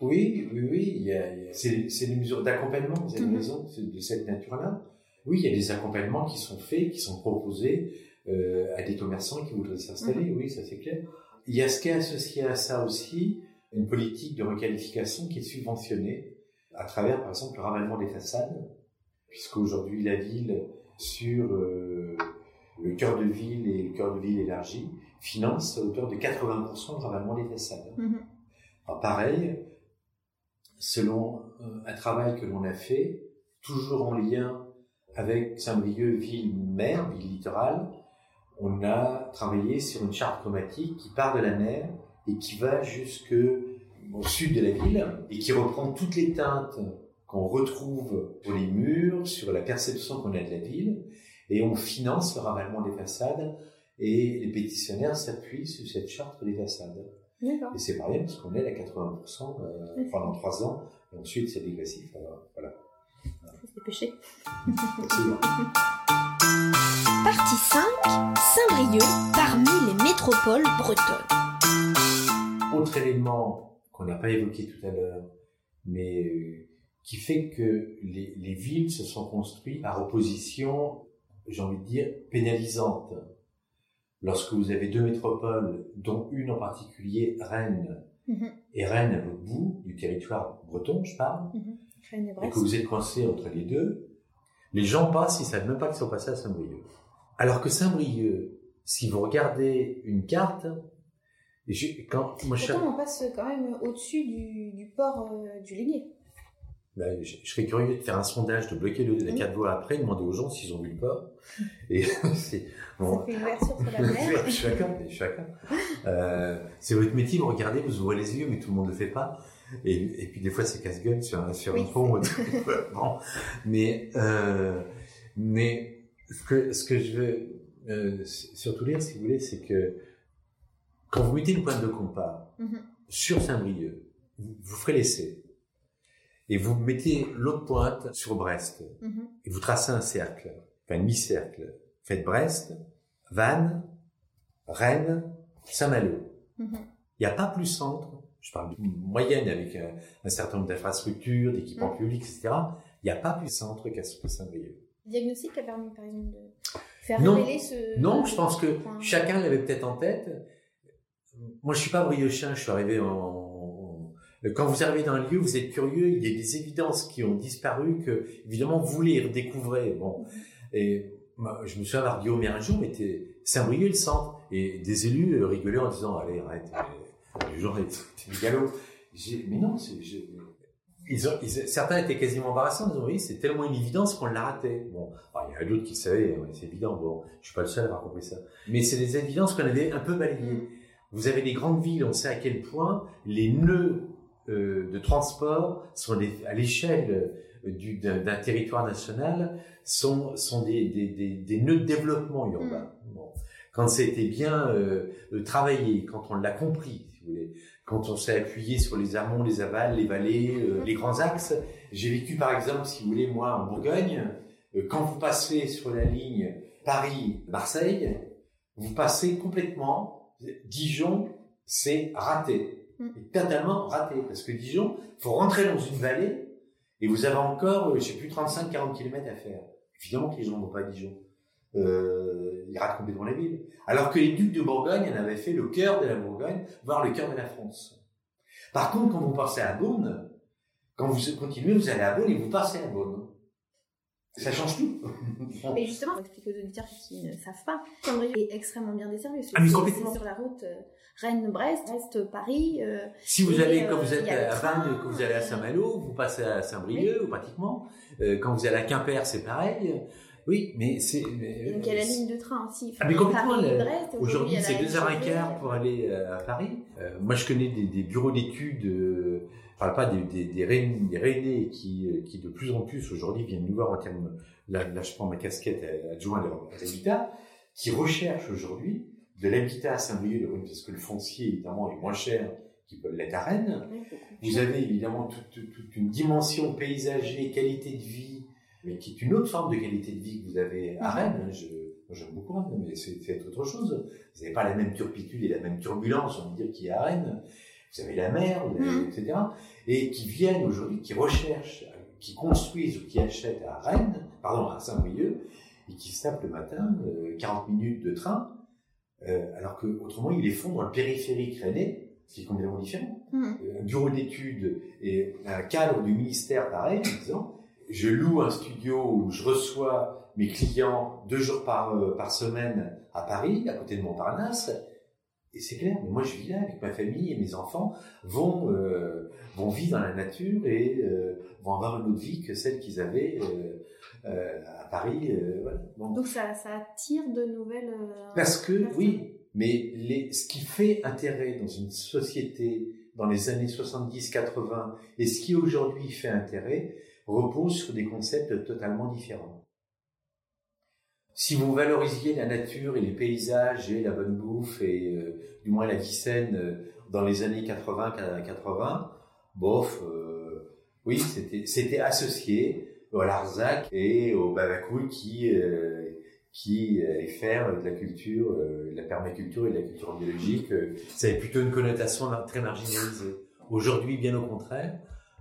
Oui, oui, oui. c'est des mesures d'accompagnement, vous avez mhm. raison, de cette nature-là. Oui, il y a des accompagnements qui sont faits, qui sont proposés euh, à des commerçants qui voudraient s'installer. Mhm. Oui, ça c'est clair. Il y a ce qui est associé à ça aussi, une politique de requalification qui est subventionnée à travers, par exemple, le ravalement des façades puisqu'aujourd'hui la ville sur euh, le cœur de ville et le cœur de ville élargi finance à hauteur de 80% le ravalement des façades. Mhm. Alors, pareil, selon euh, un travail que l'on a fait, toujours en lien avec Saint-Brieuc, ville-mer, ville littorale, on a travaillé sur une charte chromatique qui part de la mer et qui va jusque au sud de la ville et qui reprend toutes les teintes qu'on retrouve sur les murs, sur la perception qu'on a de la ville, et on finance le ravalement des façades, et les pétitionnaires s'appuient sur cette charte des façades. D'accord. Et c'est rien parce qu'on est à 80% euh, pendant trois ans, et ensuite c'est dégressif. Alors, voilà. Faut se dépêcher. Absolument. Partie 5. Saint-Brieuc parmi les métropoles bretonnes. Autre élément qu'on n'a pas évoqué tout à l'heure, mais euh, qui fait que les, les villes se sont construites par opposition, j'ai envie de dire, pénalisante. Lorsque vous avez deux métropoles, dont une en particulier, Rennes, Mhm. et Rennes à l'autre bout du territoire breton, je parle, Rennes et que vous êtes coincé entre les deux, les gens passent, ils savent même pas qu'ils sont passés à Saint-Brieuc. Alors que Saint-Brieuc, si vous regardez une carte, j'ai- quand moi je, Pourtant, on passe quand même au-dessus du, du port euh, du Ligné. Ben, je, je serais curieux de faire un sondage, de bloquer le, la Mhm. carte voie après, demander aux gens s'ils ont vu le port. Et c'est bon. Ça fait une ouverture sur la mer. je suis d'accord, je suis d'accord. Euh, c'est votre métier, vous regardez, vous ouvrez les yeux, mais tout le monde ne le fait pas. Et, et puis des fois c'est casse-gueule sur un, sur un pont. bon. Mais, euh, mais ce que, ce que je veux euh, surtout dire, si vous voulez, c'est que quand vous mettez une pointe de compas Mhm. sur Saint-Brieuc, vous, vous ferez l'essai. Et vous mettez l'autre pointe sur Brest. Mhm. Et vous tracez un cercle, enfin un demi-cercle. Faites Brest, Vannes, Rennes, Saint-Malo. Mhm. Il n'y a pas plus centre, je parle de moyenne avec un, un certain nombre d'infrastructures, d'équipements Mm. publics, etc. Il n'y a pas plus centre qu'à Saint-Brieuc. Diagnostic a permis, par exemple, de faire Non. révéler ce. Non, je pense que Enfin, chacun l'avait peut-être en tête. Moi, je suis pas brieuchien, je suis arrivé en... Quand vous arrivez dans un lieu, vous êtes curieux, il y a des évidences qui ont disparu que, évidemment, vous voulez redécouvrir. Bon. Et je me souviens avoir dit au maire un jour, mais t'es Saint-Brieuc, le centre. Et des élus euh, rigolaient en disant, allez, arrête, euh, les gens, t'es du galop. J'ai- Mais non, Ils ont, ils- certains étaient quasiment embarrassés en disant oui, c'est tellement une évidence qu'on l'a raté. Bon, il y en a d'autres qui savaient, ouais, c'est évident. Bon, je suis pas le seul à avoir compris ça. Mais c'est des évidences qu'on avait un peu balayées. Vous avez des grandes villes, on sait à quel point les nœuds euh, de transport sont des, à l'échelle euh, du- d'un territoire national sont, sont des, des, des, des nœuds de développement urbain. Bon. Quand c'était bien euh, travaillé, quand on l'a compris, si vous voulez, quand on s'est appuyé sur les amont, les avals, les vallées, euh, les grands axes. J'ai vécu par exemple, si vous voulez, moi en Bourgogne, quand vous passez sur la ligne Paris-Marseille, vous passez complètement, Dijon, c'est raté. Mm. Et totalement raté, parce que Dijon, faut rentrer dans une vallée, et vous avez encore, euh, je sais plus, 35-40 km à faire. Évidemment que les gens ne vont pas à Dijon. Euh, ils ratent complètement la ville. Alors que les ducs de Bourgogne en avaient fait le cœur de la Bourgogne, voire le cœur de la France. Par contre, quand vous passez à Beaune, quand vous continuez, vous allez à Beaune et vous passez à Beaune. Ça change tout. Mais justement, pour expliquer aux auditeurs qui ne savent pas, Saint-Brieuc est extrêmement bien desservi. Ah, mais complètement. Sur la route euh, Rennes-Brest, Brest-Paris. euh, Si vous allez, euh, quand vous êtes à Vannes, que vous allez à Saint-Malo, vous passez à Saint-Brieuc, pratiquement. Euh, quand vous allez à Quimper, c'est pareil. Oui, mais c'est... donc il y a la ligne de train aussi. Ah, mais complètement. Aujourd'hui, c'est deux heures et quart pour aller à Paris. Euh, moi, je connais des, des bureaux d'études, euh, je parle pas des, des, des, Rennais qui, qui de plus en plus aujourd'hui viennent nous voir en termes, là, là je prends ma casquette euh, adjoint à l'habitat, qui recherchent aujourd'hui de l'habitat à Saint-Brieuc, parce que le foncier, évidemment, est moins cher qu'il peut l'être à Rennes. Oui. Vous avez évidemment toute, toute- toute une dimension paysager, qualité de vie, mais qui est une autre forme de qualité de vie que vous avez à. Rennes. Je, j'aime beaucoup Rennes, mais c'est autre chose. Vous n'avez pas la même turpitude et la même turbulence, on va dire, qu'il y a à Rennes. Vous avez la mer, vous avez- Mhm. etc. Et qui viennent aujourd'hui, qui recherchent, qui construisent ou qui achètent à Rennes, pardon, à Saint-Brieuc, et qui se tapent le matin euh, 40 minutes de train, euh, alors que autrement ils les font dans le périphérique rennais, ce qui est complètement différent Mhm. un bureau d'études et un cadre du ministère pareil en disant je loue un studio où je reçois mes clients deux jours par, euh, par semaine à Paris, à côté de Montparnasse. Et c'est clair, mais moi je vis là avec ma famille et mes enfants vont, euh, vont vivre dans la nature et euh, vont avoir une autre vie que celle qu'ils avaient à Paris. Voilà. Donc ça, ça, attire de nouvelles... Parce que, oui, mais les, ce qui fait intérêt dans une société dans les années 70-80 et ce qui aujourd'hui fait intérêt repose sur des concepts totalement différents. Si vous valorisiez la nature et les paysages et la bonne bouffe et euh, du moins la vie saine euh, dans les années 80-80, bof, euh, oui, c'était associé au Larzac et au Babacool qui qui allait faire de la culture, de la permaculture et de la culture biologique. ça avait plutôt une connotation très marginalisée. Aujourd'hui, bien au contraire,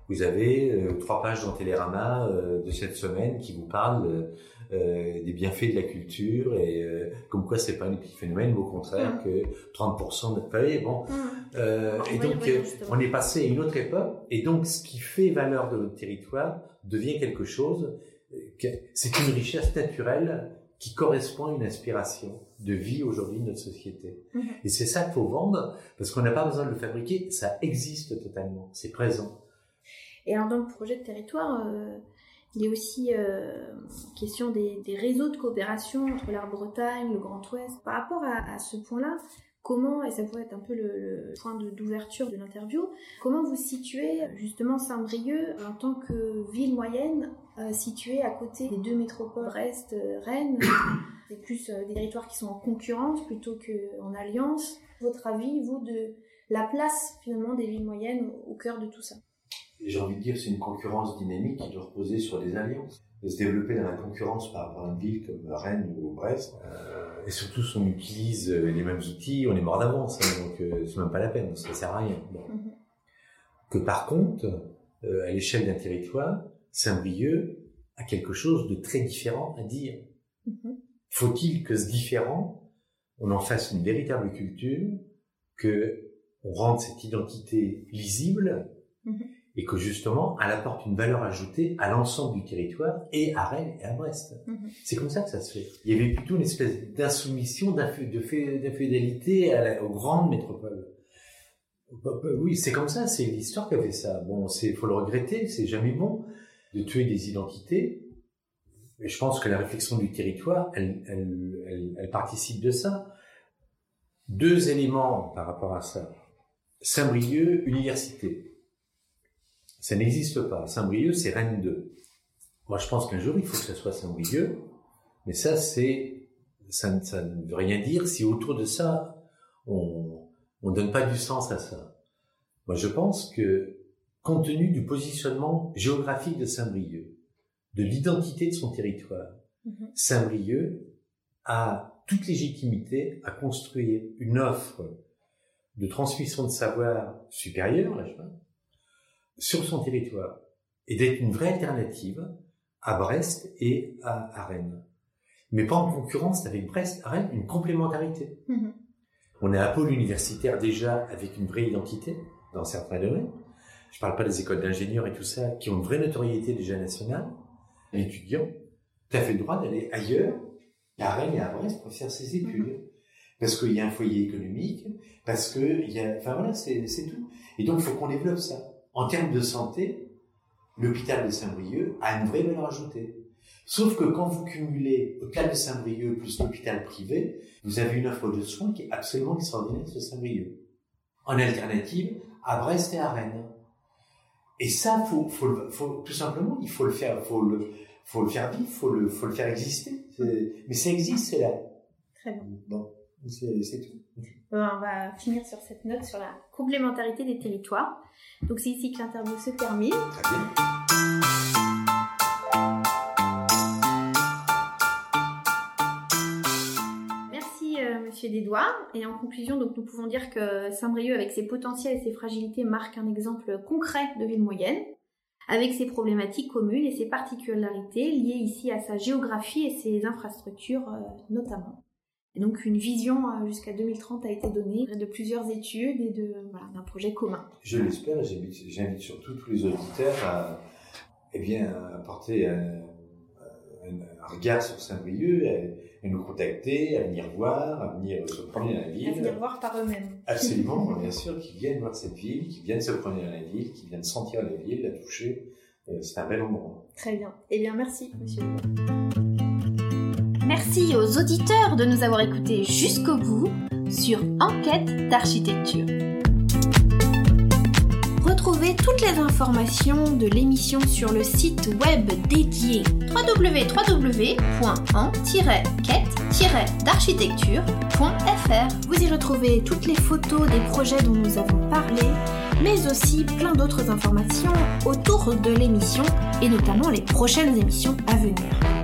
vous avez trois pages dans Télérama de cette semaine qui vous parlent euh, des bienfaits de la culture et euh, comme quoi c'est pas un épiphénomène, mais au contraire mm. que 30% de pays, bon. Mm. Euh, et donc on est passé à une autre époque et donc ce qui fait valeur de notre territoire devient quelque chose, c'est une richesse naturelle qui correspond à une aspiration de vie aujourd'hui de notre société. Mm-hmm. Et c'est ça qu'il faut vendre parce qu'on n'a pas besoin de le fabriquer, ça existe totalement, c'est présent. Et alors dans le projet de territoire, il est aussi euh, question des, réseaux de coopération entre la Bretagne, le Grand Ouest. Par rapport à, ce point-là, comment, et ça pourrait être un peu le, point d'ouverture de, l'interview, comment vous situez justement Saint-Brieuc en tant que ville moyenne euh, située à côté des deux métropoles Brest, euh, Rennes C'est plus des territoires qui sont en concurrence plutôt qu'en alliance. Votre avis, vous, de la place finalement des villes moyennes au cœur de tout ça? J'ai envie de dire, c'est une concurrence dynamique qui doit reposer sur des alliances. De se développer dans la concurrence par rapport à une ville comme Rennes ou Brest. Euh, et surtout, si on utilise euh, les mêmes outils, on est mort d'avance. Hein, donc, euh, c'est même pas la peine, ça sert à rien. Mm-hmm. Que par contre, euh, à l'échelle d'un territoire, Saint-Brieuc a quelque chose de très différent à dire. Mm-hmm. Faut-il que ce différent, on en fasse une véritable culture, que on rende cette identité lisible, mm-hmm et que justement, elle apporte une valeur ajoutée à l'ensemble du territoire et à Rennes et à Brest. Mhm. C'est comme ça que ça se fait. Il y avait plutôt une espèce d'insoumission, d'infidélité aux grandes métropoles. Oui, c'est comme ça, c'est l'histoire qui a fait ça. Bon, c'est, faut le regretter, c'est jamais bon de tuer des identités. Mais je pense que la réflexion du territoire, elle, elle, elle, elle participe de ça. Deux éléments par rapport à ça. Saint-Brieuc, université ça n'existe pas. Saint-Brieuc, c'est Rennes 2. Moi, je pense qu'un jour, il faut que ce soit Saint-Brieuc. Mais ça, c'est, ça, ne veut rien dire si autour de ça, on, on donne pas du sens à ça. Moi, je pense que, compte tenu du positionnement géographique de Saint-Brieuc, de l'identité de son territoire, mm-hmm. Saint-Brieuc a toute légitimité à construire une offre de transmission de savoir supérieure, là, je pense, sur son territoire et d'être une vraie alternative à Brest et à, Rennes. Mais pas en concurrence avec Brest, à Rennes, une complémentarité. Mm-hmm. On est un pôle universitaire déjà avec une vraie identité dans certains domaines. Je parle pas des écoles d'ingénieurs et tout ça, qui ont une vraie notoriété déjà nationale. L'étudiant, tu as fait le droit d'aller ailleurs, à Rennes et à Brest, pour faire ses études. Mm-hmm. Parce qu'il y a un foyer économique, parce que il y a, enfin voilà, c'est tout. Et donc, il faut qu'on développe ça en termes de santé, l'hôpital de Saint-Brieuc a une vraie valeur ajoutée. Sauf que quand vous cumulez l'hôpital de Saint-Brieuc plus l'hôpital privé, vous avez une offre de soins qui est absolument extraordinaire de Saint-Brieuc. En alternative à Brest et à Rennes. Et ça, faut, faut, faut, tout simplement, il faut le faire, faut le, faut le faire vivre, faut le, faut le faire exister. Mais ça existe, c'est là. Très bien. Bon, c'est tout. On va finir sur cette note sur la complémentarité des territoires. Donc c'est ici que l'interview se termine. Merci euh, Monsieur Desdois. Et en conclusion, donc nous pouvons dire que Saint-Brieuc, avec ses potentiels et ses fragilités, marque un exemple concret de ville moyenne, avec ses problématiques communes et ses particularités liées ici à sa géographie et ses infrastructures euh, notamment. Et donc une vision euh, jusqu'à 2030 a été donnée de plusieurs études et de voilà, d'un projet commun. Je l'espère et j'invite surtout tous les auditeurs à eh bien, apporter un, un, regard sur Saint-Brieuc, à, nous contacter, à venir voir, à venir se promener dans la ville. À venir voir par eux-mêmes. Absolument, bien sûr, qui viennent voir cette ville, qui viennent se promener dans la ville, qui viennent sentir la ville, la toucher. Euh, c'est un bel endroit. Très bien. Eh bien, merci, monsieur. Merci aux auditeurs de nous avoir écoutés jusqu'au bout sur Enquête d'architecture. Retrouvez toutes les informations de l'émission sur le site web dédié www.en-quête-d'architecture.fr. Vous y retrouvez toutes les photos des projets dont nous avons parlé, mais aussi plein d'autres informations autour de l'émission et notamment les prochaines émissions à venir.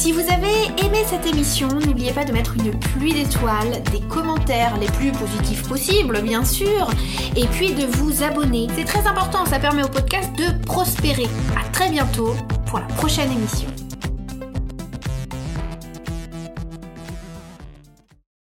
Si vous avez aimé cette émission, n'oubliez pas de mettre une pluie d'étoiles, des commentaires les plus positifs possibles, bien sûr, et puis de vous abonner. C'est très important, ça permet au podcast de prospérer. À très bientôt pour la prochaine émission.